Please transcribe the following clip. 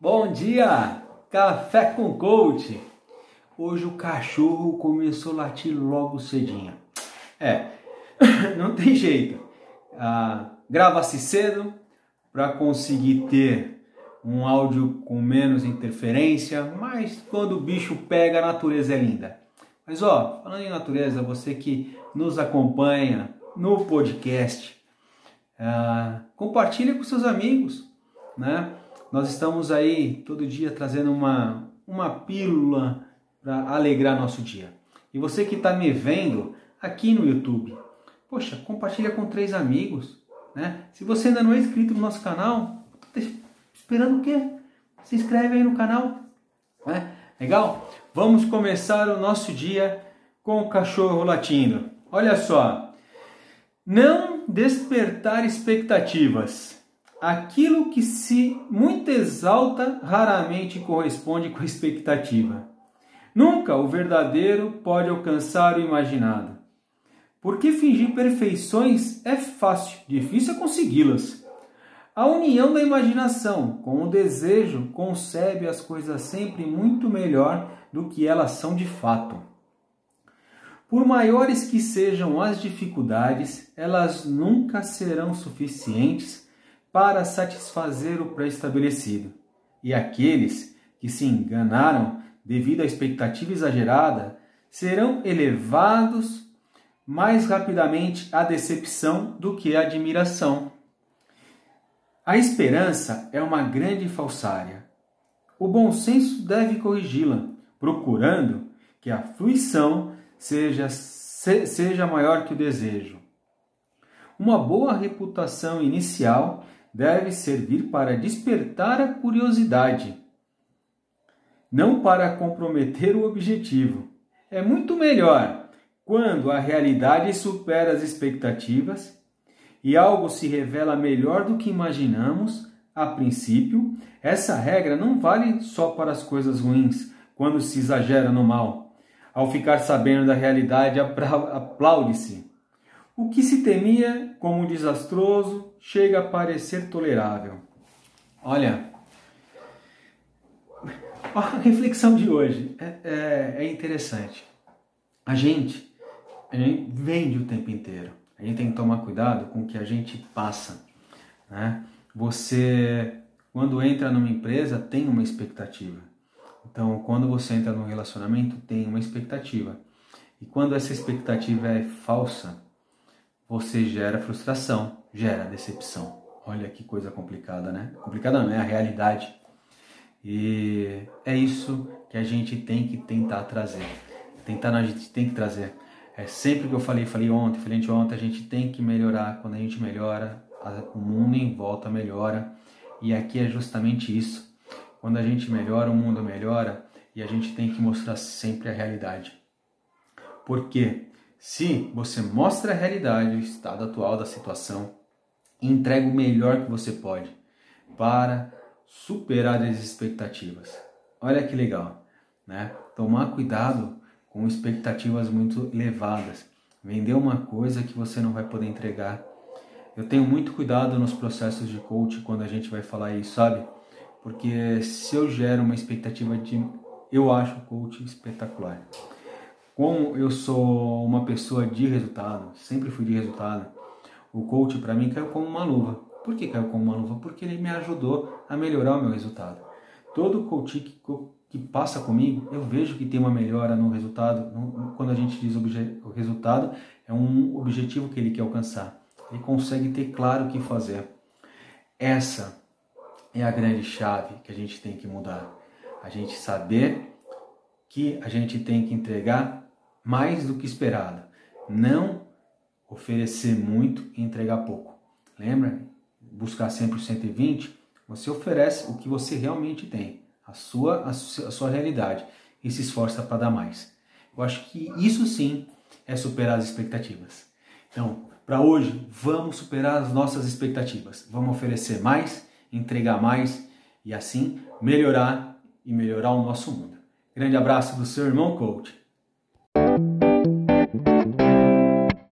Bom dia, café com coach. Hoje o cachorro começou a latir logo cedinho. É, não tem jeito. Ah, Grava-se cedo para conseguir ter um áudio com menos interferência, mas quando o bicho pega, a natureza é linda. Mas ó, falando em natureza, você que nos acompanha no podcast, ah, compartilhe com seus amigos, né? Nós estamos aí todo dia trazendo uma, uma pílula para alegrar nosso dia. E você que está me vendo aqui no YouTube, poxa, compartilha com três amigos. Né? Se você ainda não é inscrito no nosso canal, tá esperando o quê? Se inscreve aí no canal. Né? Legal? Vamos começar o nosso dia com o cachorro latindo. Olha só. Não despertar expectativas. Aquilo que se muito exalta raramente corresponde com a expectativa. Nunca o verdadeiro pode alcançar o imaginado. Porque fingir perfeições é fácil, difícil é consegui-las. A união da imaginação com o desejo concebe as coisas sempre muito melhor do que elas são de fato. Por maiores que sejam as dificuldades, elas nunca serão suficientes para satisfazer o pré-estabelecido. E aqueles que se enganaram devido à expectativa exagerada serão elevados mais rapidamente à decepção do que à admiração. A esperança é uma grande falsária. O bom senso deve corrigi-la, procurando que a fruição seja, seja maior que o desejo. Uma boa reputação inicial deve servir para despertar a curiosidade, não para comprometer o objetivo. É muito melhor quando a realidade supera as expectativas e algo se revela melhor do que imaginamos a princípio. Essa regra não vale só para as coisas ruins, quando se exagera no mal. Ao ficar sabendo da realidade, aplaude-se o que se temia como desastroso chega a parecer tolerável. Olha, a reflexão de hoje é, é, é interessante. A gente, a gente vende o tempo inteiro. A gente tem que tomar cuidado com o que a gente passa. Né? Você, quando entra numa empresa, tem uma expectativa. Então, quando você entra num relacionamento, tem uma expectativa. E quando essa expectativa é falsa, você gera frustração, gera decepção. Olha que coisa complicada, né? Complicada não, é a realidade. E é isso que a gente tem que tentar trazer. Tentar, a gente tem que trazer. É sempre que eu falei, falei ontem, falei ontem, a gente tem que melhorar. Quando a gente melhora, o mundo em volta melhora. E aqui é justamente isso. Quando a gente melhora, o mundo melhora e a gente tem que mostrar sempre a realidade. Por quê? Se você mostra a realidade, o estado atual da situação, entrega o melhor que você pode para superar as expectativas. Olha que legal, né? Tomar cuidado com expectativas muito elevadas. Vender uma coisa que você não vai poder entregar. Eu tenho muito cuidado nos processos de coach quando a gente vai falar isso, sabe? Porque se eu gero uma expectativa de eu acho o coach espetacular. Como eu sou uma pessoa de resultado, sempre fui de resultado, o coach para mim caiu como uma luva. Por que caiu como uma luva? Porque ele me ajudou a melhorar o meu resultado. Todo coach que, que passa comigo, eu vejo que tem uma melhora no resultado. No, quando a gente diz o resultado, é um objetivo que ele quer alcançar. Ele consegue ter claro o que fazer. Essa é a grande chave que a gente tem que mudar. A gente saber que a gente tem que entregar mais do que esperado. Não oferecer muito e entregar pouco. Lembra? Buscar sempre o 120. Você oferece o que você realmente tem, a sua, a sua realidade, e se esforça para dar mais. Eu acho que isso sim é superar as expectativas. Então, para hoje, vamos superar as nossas expectativas. Vamos oferecer mais, entregar mais e assim melhorar e melhorar o nosso mundo. Grande abraço do seu irmão coach.